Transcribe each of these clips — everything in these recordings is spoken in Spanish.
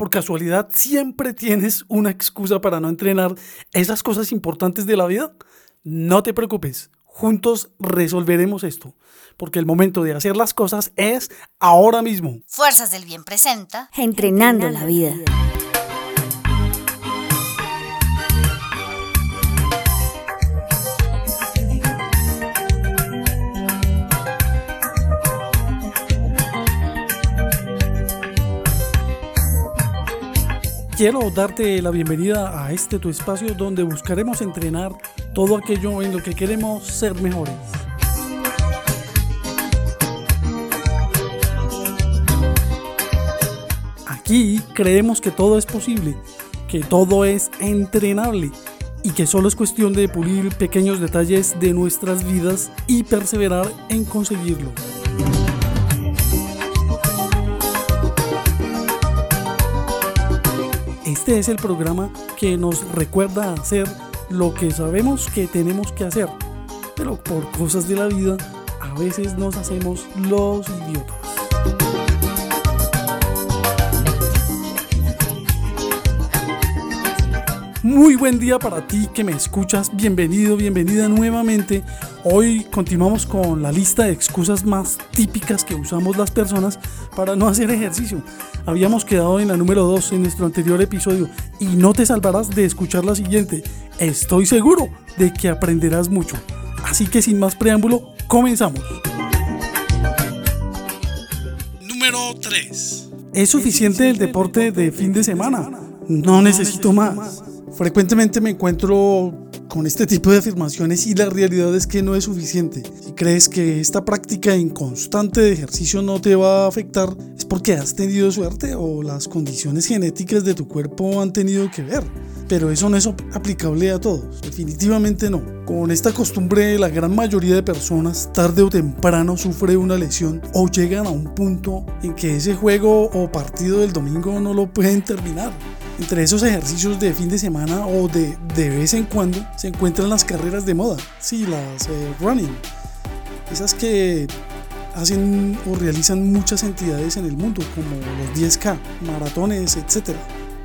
por casualidad siempre tienes una excusa para no entrenar esas cosas importantes de la vida? No te preocupes, juntos resolveremos esto, porque el momento de hacer las cosas es ahora mismo. Fuerzas del Bien presenta Entrenando la vida. Quiero darte la bienvenida a este tu espacio donde buscaremos entrenar todo aquello en lo que queremos ser mejores. Aquí creemos que todo es posible, que todo es entrenable y que solo es cuestión de pulir pequeños detalles de nuestras vidas y perseverar en conseguirlo. Este es el programa que nos recuerda hacer lo que sabemos que tenemos que hacer, pero por cosas de la vida a veces nos hacemos los idiotas. Muy buen día para ti que me escuchas, bienvenido, bienvenida nuevamente. Hoy continuamos con la lista de excusas más típicas que usamos las personas para no hacer ejercicio. Habíamos quedado en la número 2 en nuestro anterior episodio y no te salvarás de escuchar la siguiente. Estoy seguro de que aprenderás mucho. Así que sin más preámbulo, comenzamos. Número 3. ¿Es suficiente el deporte de fin de semana? No necesito más. Frecuentemente me encuentro con este tipo de afirmaciones y la realidad es que no es suficiente. Si crees que esta práctica inconstante de ejercicio no te va a afectar, es porque has tenido suerte o las condiciones genéticas de tu cuerpo han tenido que ver. Pero eso no es aplicable a todos, definitivamente no. Con esta costumbre, la gran mayoría de personas tarde o temprano sufre una lesión o llegan a un punto en que ese juego o partido del domingo no lo pueden terminar. Entre esos ejercicios de fin de semana o de, de vez en cuando se encuentran las carreras de moda, sí, las eh, running, esas que hacen o realizan muchas entidades en el mundo, como los 10K, maratones, etc.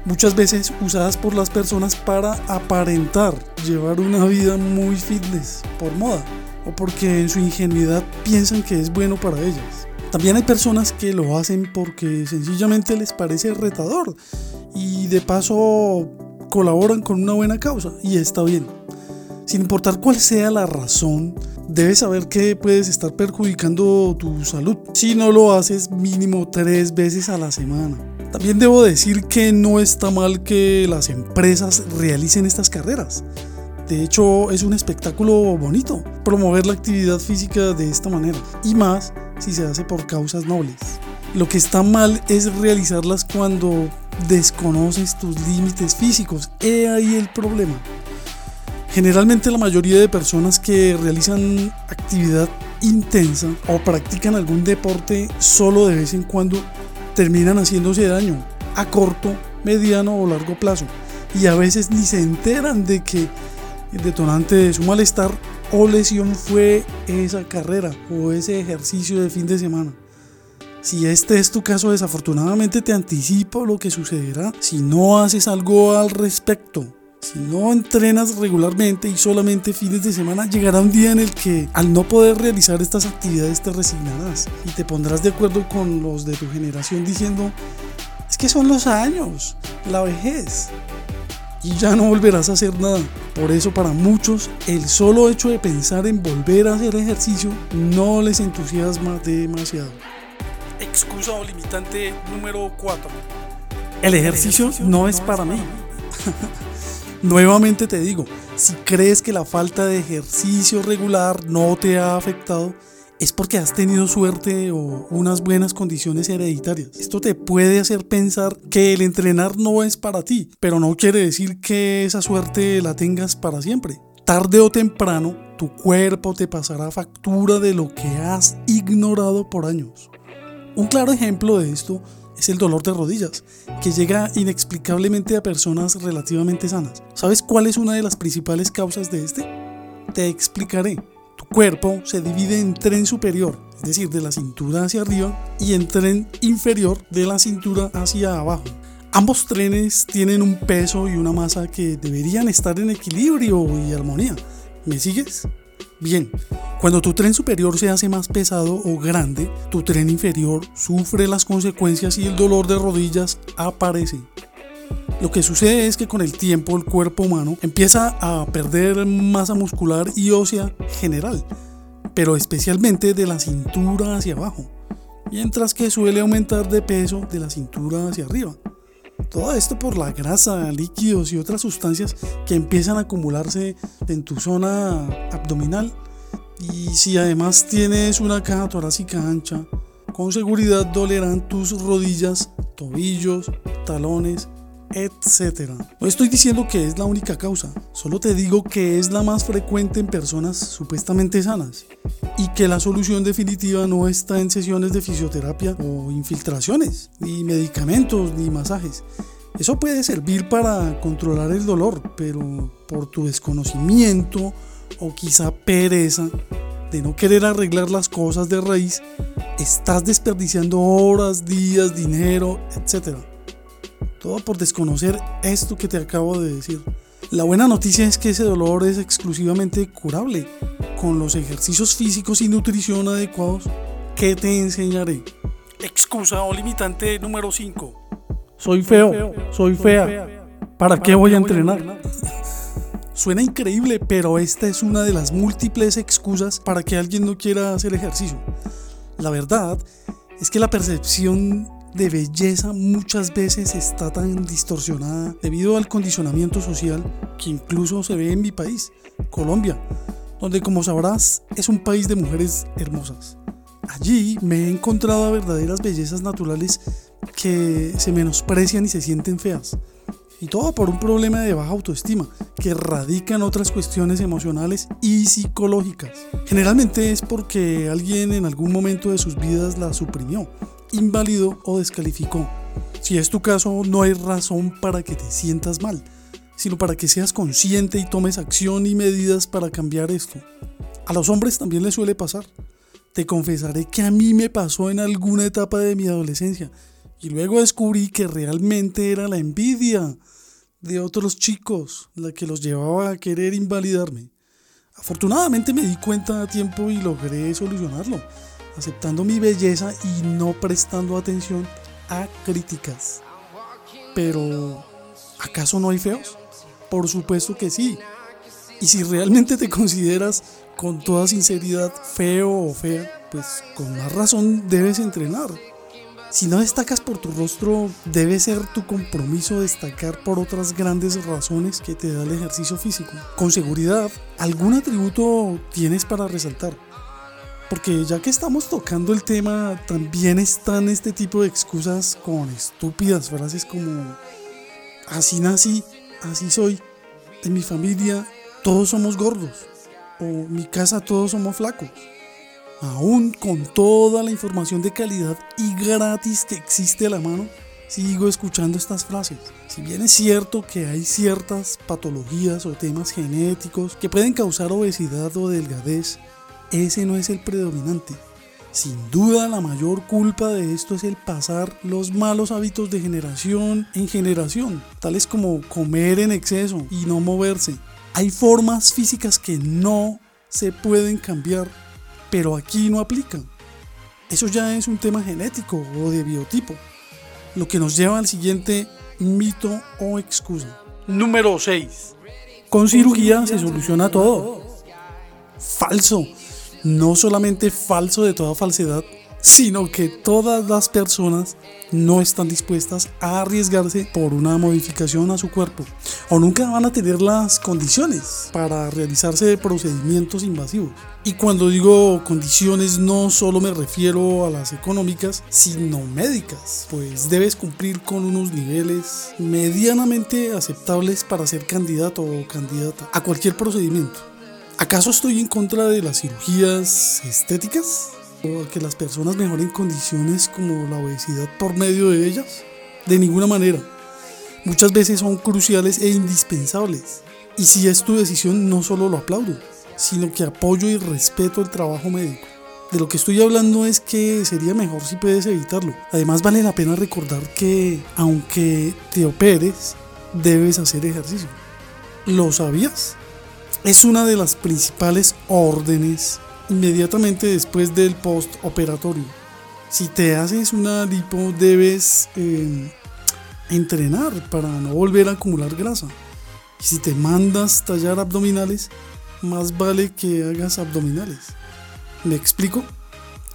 Muchas veces usadas por las personas para aparentar llevar una vida muy fitness por moda o porque en su ingenuidad piensan que es bueno para ellas. También hay personas que lo hacen porque sencillamente les parece retador y de paso colaboran con una buena causa y está bien. Sin importar cuál sea la razón, debes saber que puedes estar perjudicando tu salud si no lo haces mínimo tres veces a la semana. También debo decir que no está mal que las empresas realicen estas carreras. De hecho, es un espectáculo bonito promover la actividad física de esta manera, y más si se hace por causas nobles. Lo que está mal es realizarlas cuando desconoces tus límites físicos. He ahí el problema. Generalmente la mayoría de personas que realizan actividad intensa o practican algún deporte solo de vez en cuando terminan haciéndose daño a corto, mediano o largo plazo. Y a veces ni se enteran de que el detonante de su malestar o lesión fue esa carrera o ese ejercicio de fin de semana. Si este es tu caso, desafortunadamente te anticipo lo que sucederá si no haces algo al respecto. Si no entrenas regularmente y solamente fines de semana, llegará un día en el que al no poder realizar estas actividades te resignarás y te pondrás de acuerdo con los de tu generación diciendo, es que son los años, la vejez. Y ya no volverás a hacer nada. Por eso para muchos el solo hecho de pensar en volver a hacer ejercicio no les entusiasma demasiado. Excusa o limitante número 4. El ejercicio no es para mí. Nuevamente te digo, si crees que la falta de ejercicio regular no te ha afectado, es porque has tenido suerte o unas buenas condiciones hereditarias. Esto te puede hacer pensar que el entrenar no es para ti, pero no quiere decir que esa suerte la tengas para siempre. Tarde o temprano, tu cuerpo te pasará factura de lo que has ignorado por años. Un claro ejemplo de esto es el dolor de rodillas, que llega inexplicablemente a personas relativamente sanas. ¿Sabes cuál es una de las principales causas de este? Te explicaré. Tu cuerpo se divide en tren superior, es decir, de la cintura hacia arriba, y en tren inferior, de la cintura hacia abajo. Ambos trenes tienen un peso y una masa que deberían estar en equilibrio y armonía. ¿Me sigues? Bien, cuando tu tren superior se hace más pesado o grande, tu tren inferior sufre las consecuencias y el dolor de rodillas aparece. Lo que sucede es que con el tiempo el cuerpo humano empieza a perder masa muscular y ósea general, pero especialmente de la cintura hacia abajo, mientras que suele aumentar de peso de la cintura hacia arriba. Todo esto por la grasa, líquidos y otras sustancias que empiezan a acumularse en tu zona abdominal. Y si además tienes una caja torácica ancha, con seguridad dolerán tus rodillas, tobillos, talones, etc. No estoy diciendo que es la única causa, solo te digo que es la más frecuente en personas supuestamente sanas y que la solución definitiva no está en sesiones de fisioterapia o infiltraciones, ni medicamentos, ni masajes. Eso puede servir para controlar el dolor, pero por tu desconocimiento o quizá pereza de no querer arreglar las cosas de raíz, estás desperdiciando horas, días, dinero, etc. Todo por desconocer esto que te acabo de decir. La buena noticia es que ese dolor es exclusivamente curable con los ejercicios físicos y nutrición adecuados que te enseñaré. Excusa o limitante número 5. Soy feo, soy fea. ¿Para qué voy a entrenar? Suena increíble, pero esta es una de las múltiples excusas para que alguien no quiera hacer ejercicio. La verdad es que la percepción de belleza muchas veces está tan distorsionada debido al condicionamiento social que incluso se ve en mi país, Colombia, donde como sabrás es un país de mujeres hermosas. Allí me he encontrado a verdaderas bellezas naturales que se menosprecian y se sienten feas. Y todo por un problema de baja autoestima que radica en otras cuestiones emocionales y psicológicas. Generalmente es porque alguien en algún momento de sus vidas la suprimió invalidó o descalificó. Si es tu caso, no hay razón para que te sientas mal, sino para que seas consciente y tomes acción y medidas para cambiar esto. A los hombres también les suele pasar. Te confesaré que a mí me pasó en alguna etapa de mi adolescencia y luego descubrí que realmente era la envidia de otros chicos la que los llevaba a querer invalidarme. Afortunadamente me di cuenta a tiempo y logré solucionarlo aceptando mi belleza y no prestando atención a críticas. Pero, ¿acaso no hay feos? Por supuesto que sí. Y si realmente te consideras con toda sinceridad feo o fea, pues con más razón debes entrenar. Si no destacas por tu rostro, debe ser tu compromiso destacar por otras grandes razones que te da el ejercicio físico. Con seguridad, algún atributo tienes para resaltar. Porque ya que estamos tocando el tema, también están este tipo de excusas con estúpidas frases como así nací, así soy, en mi familia todos somos gordos o mi casa todos somos flacos. Aún con toda la información de calidad y gratis que existe a la mano, sigo escuchando estas frases. Si bien es cierto que hay ciertas patologías o temas genéticos que pueden causar obesidad o delgadez, ese no es el predominante. Sin duda la mayor culpa de esto es el pasar los malos hábitos de generación en generación, tales como comer en exceso y no moverse. Hay formas físicas que no se pueden cambiar, pero aquí no aplican. Eso ya es un tema genético o de biotipo, lo que nos lleva al siguiente mito o excusa. Número 6. Con cirugía se soluciona todo. Falso no solamente falso de toda falsedad, sino que todas las personas no están dispuestas a arriesgarse por una modificación a su cuerpo o nunca van a tener las condiciones para realizarse procedimientos invasivos. Y cuando digo condiciones no solo me refiero a las económicas, sino médicas, pues debes cumplir con unos niveles medianamente aceptables para ser candidato o candidata a cualquier procedimiento. ¿Acaso estoy en contra de las cirugías estéticas? ¿O que las personas mejoren condiciones como la obesidad por medio de ellas? De ninguna manera. Muchas veces son cruciales e indispensables. Y si es tu decisión, no solo lo aplaudo, sino que apoyo y respeto el trabajo médico. De lo que estoy hablando es que sería mejor si puedes evitarlo. Además vale la pena recordar que aunque te operes, debes hacer ejercicio. ¿Lo sabías? Es una de las principales órdenes inmediatamente después del postoperatorio. Si te haces una lipo debes eh, entrenar para no volver a acumular grasa. Si te mandas tallar abdominales, más vale que hagas abdominales. ¿Me explico?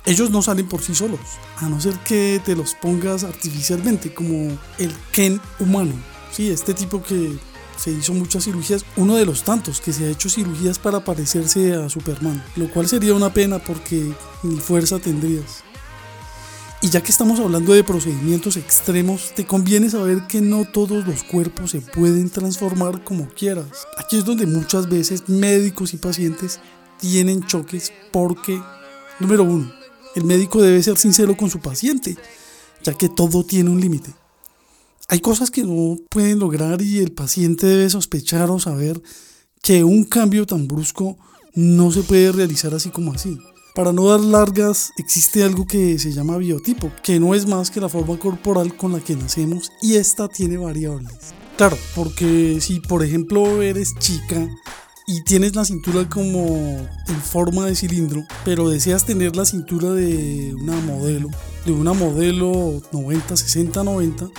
Ellos no salen por sí solos, a no ser que te los pongas artificialmente, como el Ken humano. Sí, este tipo que se hizo muchas cirugías, uno de los tantos que se ha hecho cirugías para parecerse a Superman, lo cual sería una pena porque ni fuerza tendrías. Y ya que estamos hablando de procedimientos extremos, te conviene saber que no todos los cuerpos se pueden transformar como quieras. Aquí es donde muchas veces médicos y pacientes tienen choques porque, número uno, el médico debe ser sincero con su paciente, ya que todo tiene un límite. Hay cosas que no pueden lograr y el paciente debe sospechar o saber que un cambio tan brusco no se puede realizar así como así. Para no dar largas, existe algo que se llama biotipo, que no es más que la forma corporal con la que nacemos y esta tiene variables. Claro, porque si por ejemplo eres chica y tienes la cintura como en forma de cilindro, pero deseas tener la cintura de una modelo, de una modelo 90, 60, 90,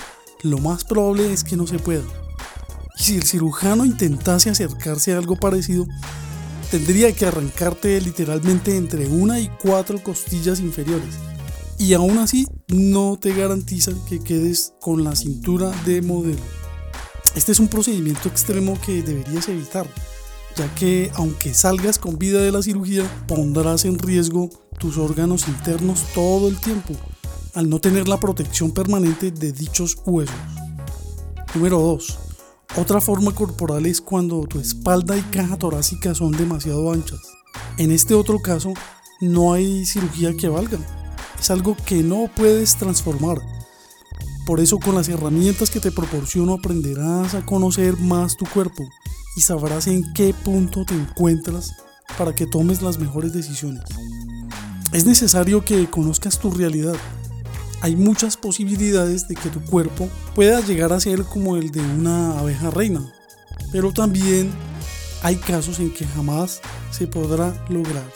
lo más probable es que no se pueda. Y si el cirujano intentase acercarse a algo parecido, tendría que arrancarte literalmente entre una y cuatro costillas inferiores. Y aún así no te garantizan que quedes con la cintura de modelo. Este es un procedimiento extremo que deberías evitar, ya que aunque salgas con vida de la cirugía, pondrás en riesgo tus órganos internos todo el tiempo, al no tener la protección permanente de dichos huesos. Número 2 otra forma corporal es cuando tu espalda y caja torácica son demasiado anchas. En este otro caso, no hay cirugía que valga. Es algo que no puedes transformar. Por eso con las herramientas que te proporciono aprenderás a conocer más tu cuerpo y sabrás en qué punto te encuentras para que tomes las mejores decisiones. Es necesario que conozcas tu realidad hay muchas posibilidades de que tu cuerpo pueda llegar a ser como el de una abeja reina, pero también hay casos en que jamás se podrá lograr.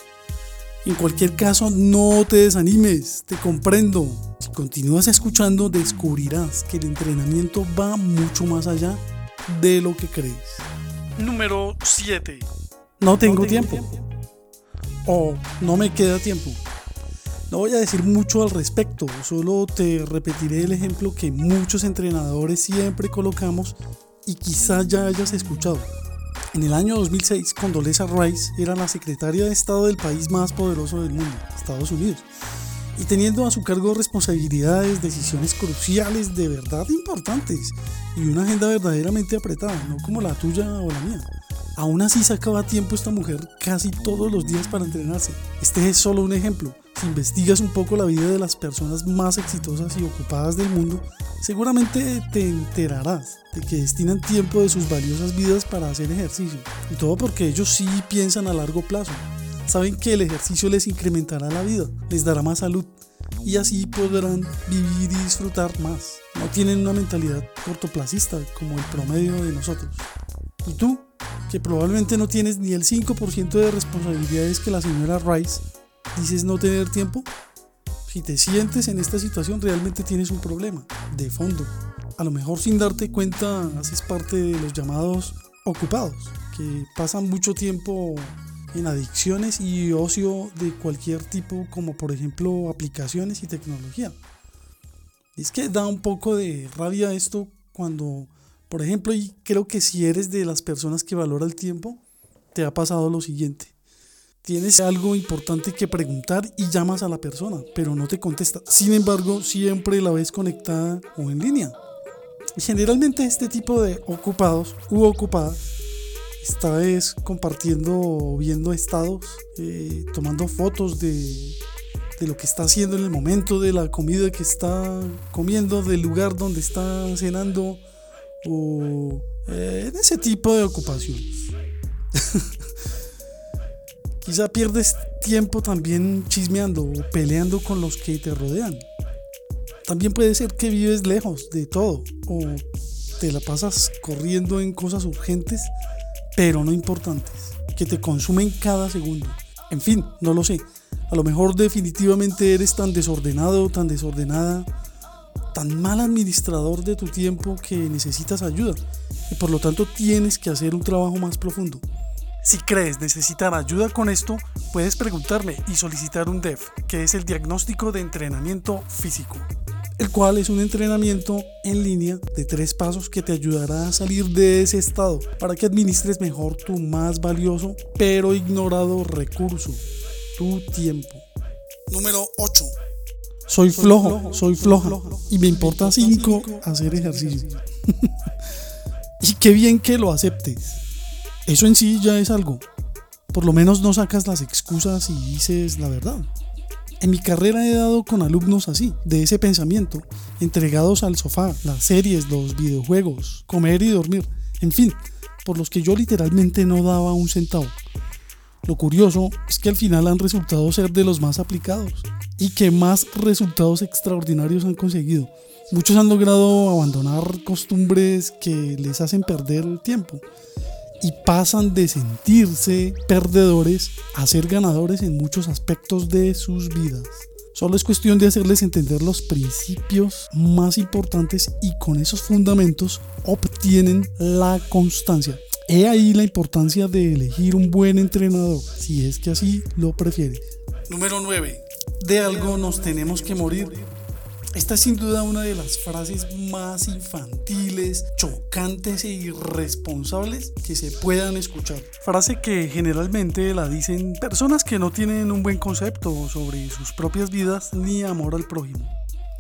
En cualquier caso, no te desanimes, te comprendo. Si continúas escuchando, descubrirás que el entrenamiento va mucho más allá de lo que crees. Número 7. No tengo, tiempo. O no me queda tiempo. No voy a decir mucho al respecto, solo te repetiré el ejemplo que muchos entrenadores siempre colocamos y quizás ya hayas escuchado. En el año 2006, Condoleezza Rice era la secretaria de Estado del país más poderoso del mundo, Estados Unidos, y teniendo a su cargo responsabilidades, decisiones cruciales de verdad importantes y una agenda verdaderamente apretada, no como la tuya o la mía. Aún así sacaba tiempo esta mujer casi todos los días para entrenarse. Este es solo un ejemplo. Si investigas un poco la vida de las personas más exitosas y ocupadas del mundo, seguramente te enterarás de que destinan tiempo de sus valiosas vidas para hacer ejercicio. Y todo porque ellos sí piensan a largo plazo. Saben que el ejercicio les incrementará la vida, les dará más salud y así podrán vivir y disfrutar más. No tienen una mentalidad cortoplacista como el promedio de nosotros. ¿Y tú? Que probablemente no tienes ni el 5% de responsabilidades que la señora Rice, dices no tener tiempo. Si te sientes en esta situación, realmente tienes un problema de fondo. A lo mejor sin darte cuenta, haces parte de los llamados ocupados, que pasan mucho tiempo en adicciones y ocio de cualquier tipo, como por ejemplo aplicaciones y tecnología. Es que da un poco de rabia esto cuando por ejemplo, y creo que si eres de las personas que valora el tiempo, te ha pasado lo siguiente. Tienes algo importante que preguntar y llamas a la persona, pero no te contesta. Sin embargo, siempre la ves conectada o en línea. generalmente este tipo de ocupados u ocupadas está vez compartiendo viendo estados, eh, tomando fotos de, de lo que está haciendo en el momento, de la comida que está comiendo, del lugar donde está cenando, o eh, en ese tipo de ocupaciones. Quizá pierdes tiempo también chismeando o peleando con los que te rodean. También puede ser que vives lejos de todo o te la pasas corriendo en cosas urgentes pero no importantes, que te consumen cada segundo. En fin, no lo sé. A lo mejor definitivamente eres tan desordenado, tan desordenada, tan mal administrador de tu tiempo que necesitas ayuda y por lo tanto tienes que hacer un trabajo más profundo. Si crees necesitar ayuda con esto, puedes preguntarme y solicitar un DEF, que es el diagnóstico de entrenamiento físico el cual es un entrenamiento en línea de tres pasos que te ayudará a salir de ese estado para que administres mejor tu más valioso pero ignorado recurso, tu tiempo. Número 8. Soy flojo, soy floja y me importa 5 hacer ejercicio. y qué bien que lo aceptes. Eso en sí ya es algo. Por lo menos no sacas las excusas y dices la verdad. En mi carrera he dado con alumnos así, de ese pensamiento, entregados al sofá, las series, los videojuegos, comer y dormir, en fin, por los que yo literalmente no daba un centavo. Lo curioso es que al final han resultado ser de los más aplicados y que más resultados extraordinarios han conseguido. Muchos han logrado abandonar costumbres que les hacen perder el tiempo y pasan de sentirse perdedores a ser ganadores en muchos aspectos de sus vidas. Solo es cuestión de hacerles entender los principios más importantes y con esos fundamentos obtienen la constancia. He ahí la importancia de elegir un buen entrenador, si es que así lo prefieres. Número 9. De algo nos tenemos que morir esta es sin duda una de las frases más infantiles, chocantes e irresponsables que se puedan escuchar. Frase que generalmente la dicen personas que no tienen un buen concepto sobre sus propias vidas ni amor al prójimo.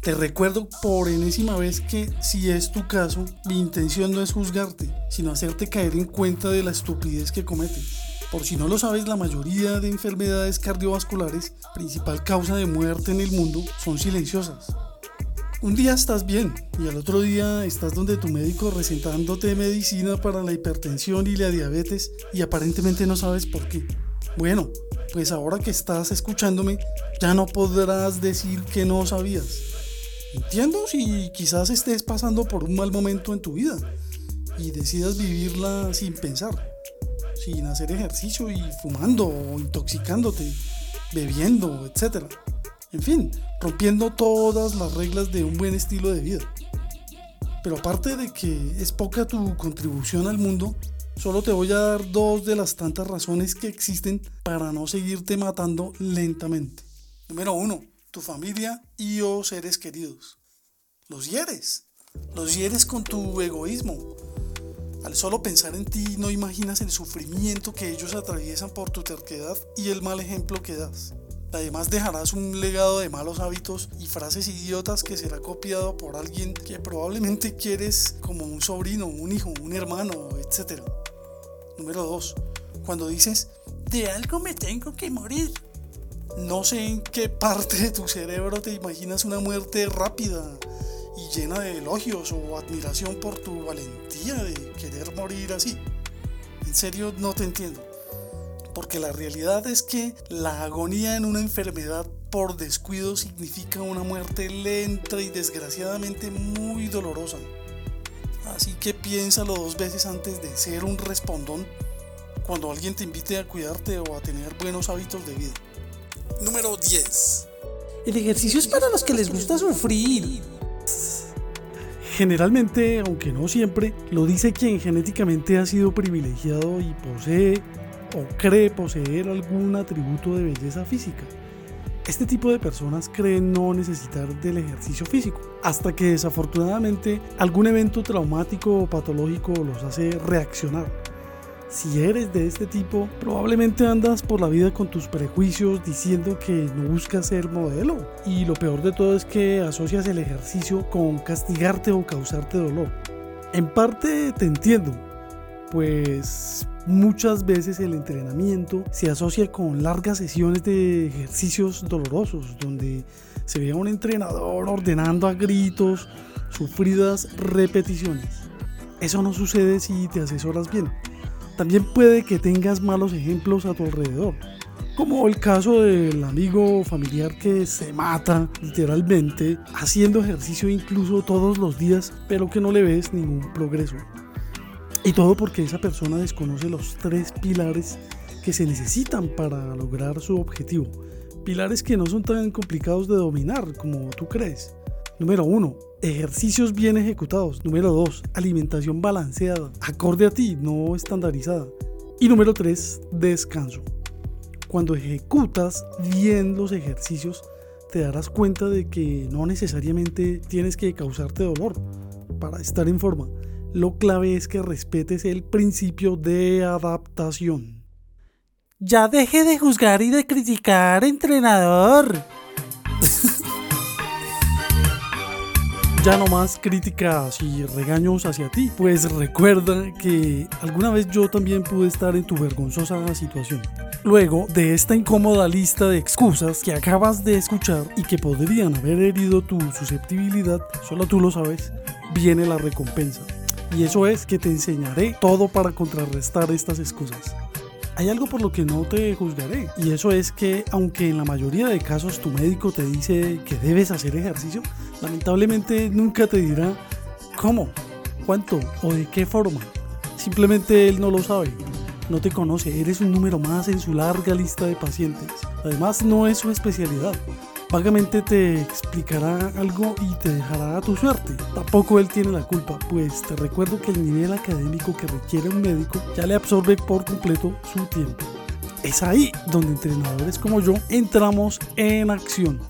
Te recuerdo por enésima vez que si es tu caso, mi intención no es juzgarte, sino hacerte caer en cuenta de la estupidez que cometes. Por si no lo sabes, la mayoría de enfermedades cardiovasculares, principal causa de muerte en el mundo, son silenciosas un día estás bien y al otro día estás donde tu médico recetándote medicina para la hipertensión y la diabetes y aparentemente no sabes por qué. Bueno, pues ahora que estás escuchándome ya no podrás decir que no sabías. Entiendo si quizás estés pasando por un mal momento en tu vida y decidas vivirla sin pensar, sin hacer ejercicio y fumando o intoxicándote, bebiendo, etc. En fin, rompiendo todas las reglas de un buen estilo de vida. Pero aparte de que es poca tu contribución al mundo, solo te voy a dar dos de las tantas razones que existen para no seguirte matando lentamente. Número uno, tu familia y o seres queridos. Los hieres. Los hieres con tu egoísmo. Al solo pensar en ti no imaginas el sufrimiento que ellos atraviesan por tu terquedad y el mal ejemplo que das. Además dejarás un legado de malos hábitos y frases idiotas que será copiado por alguien que probablemente quieres como un sobrino, un hijo, un hermano, etc. Número 2. Cuando dices, de algo me tengo que morir. No sé en qué parte de tu cerebro te imaginas una muerte rápida y llena de elogios o admiración por tu valentía de querer morir así. En serio, no te entiendo porque la realidad es que la agonía en una enfermedad por descuido significa una muerte lenta y desgraciadamente muy dolorosa. Así que piénsalo dos veces antes de ser un respondón cuando alguien te invite a cuidarte o a tener buenos hábitos de vida. Número 10. El ejercicio es para los que les gusta sufrir. Generalmente, aunque no siempre, lo dice quien genéticamente ha sido privilegiado y posee o cree poseer algún atributo de belleza física. Este tipo de personas creen no necesitar del ejercicio físico, hasta que desafortunadamente algún evento traumático o patológico los hace reaccionar. Si eres de este tipo, probablemente andas por la vida con tus prejuicios diciendo que no buscas ser modelo. Y lo peor de todo es que asocias el ejercicio con castigarte o causarte dolor. En parte te entiendo, pues muchas veces el entrenamiento se asocia con largas sesiones de ejercicios dolorosos, donde se ve a un entrenador ordenando a gritos sufridas repeticiones. Eso no sucede si te asesoras bien. También puede que tengas malos ejemplos a tu alrededor. Como el caso del amigo familiar que se mata literalmente haciendo ejercicio incluso todos los días, pero que no le ves ningún progreso. Y todo porque esa persona desconoce los tres pilares que se necesitan para lograr su objetivo. Pilares que no son tan complicados de dominar como tú crees. Número 1. Ejercicios bien ejecutados. Número 2. Alimentación balanceada, acorde a ti, no estandarizada. Y número 3. Descanso. Cuando ejecutas bien los ejercicios, te darás cuenta de que no necesariamente tienes que causarte dolor para estar en forma. Lo clave es que respetes el principio de adaptación. Ya deje de juzgar y de criticar, entrenador. ya no más críticas y regaños hacia ti, pues recuerda que alguna vez yo también pude estar en tu vergonzosa situación. Luego de esta incómoda lista de excusas que acabas de escuchar y que podrían haber herido tu susceptibilidad, solo tú lo sabes, viene la recompensa. Y eso es que te enseñaré todo para contrarrestar estas excusas. Hay algo por lo que no te juzgaré y eso es que aunque en la mayoría de casos tu médico te dice que debes hacer ejercicio, lamentablemente nunca te dirá cómo, cuánto o de qué forma. Simplemente él no lo sabe, no te conoce, eres un número más en su larga lista de pacientes. Además no es su especialidad vagamente te explicará algo y te dejará a tu suerte. Tampoco él tiene la culpa, pues te recuerdo que el nivel académico que requiere un médico ya le absorbe por completo su tiempo. Es ahí donde entrenadores como yo entramos en acción.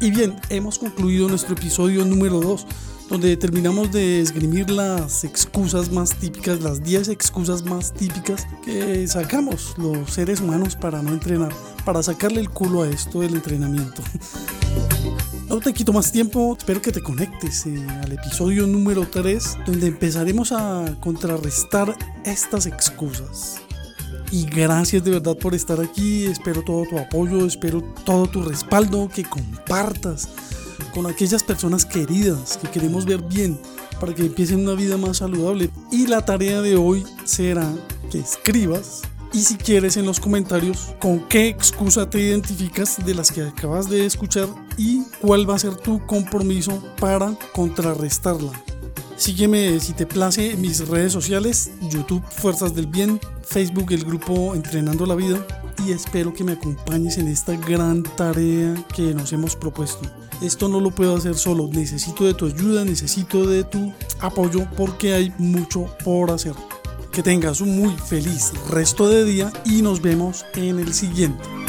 Y bien, hemos concluido nuestro episodio número 2 donde terminamos de esgrimir las excusas más típicas, las 10 excusas más típicas que sacamos los seres humanos para no entrenar, para sacarle el culo a esto del entrenamiento. No te quito más tiempo, espero que te conectes eh, al episodio número 3, donde empezaremos a contrarrestar estas excusas. Y gracias de verdad por estar aquí, espero todo tu apoyo, espero todo tu respaldo, que compartas con aquellas personas queridas que queremos ver bien para que empiecen una vida más saludable. Y la tarea de hoy será que escribas y si quieres en los comentarios con qué excusa te identificas de las que acabas de escuchar y cuál va a ser tu compromiso para contrarrestarla. Sígueme si te place en mis redes sociales, YouTube Fuerzas del Bien, Facebook el grupo Entrenando la Vida y espero que me acompañes en esta gran tarea que nos hemos propuesto. Esto no lo puedo hacer solo, necesito de tu ayuda, necesito de tu apoyo porque hay mucho por hacer. Que tengas un muy feliz resto de día y nos vemos en el siguiente.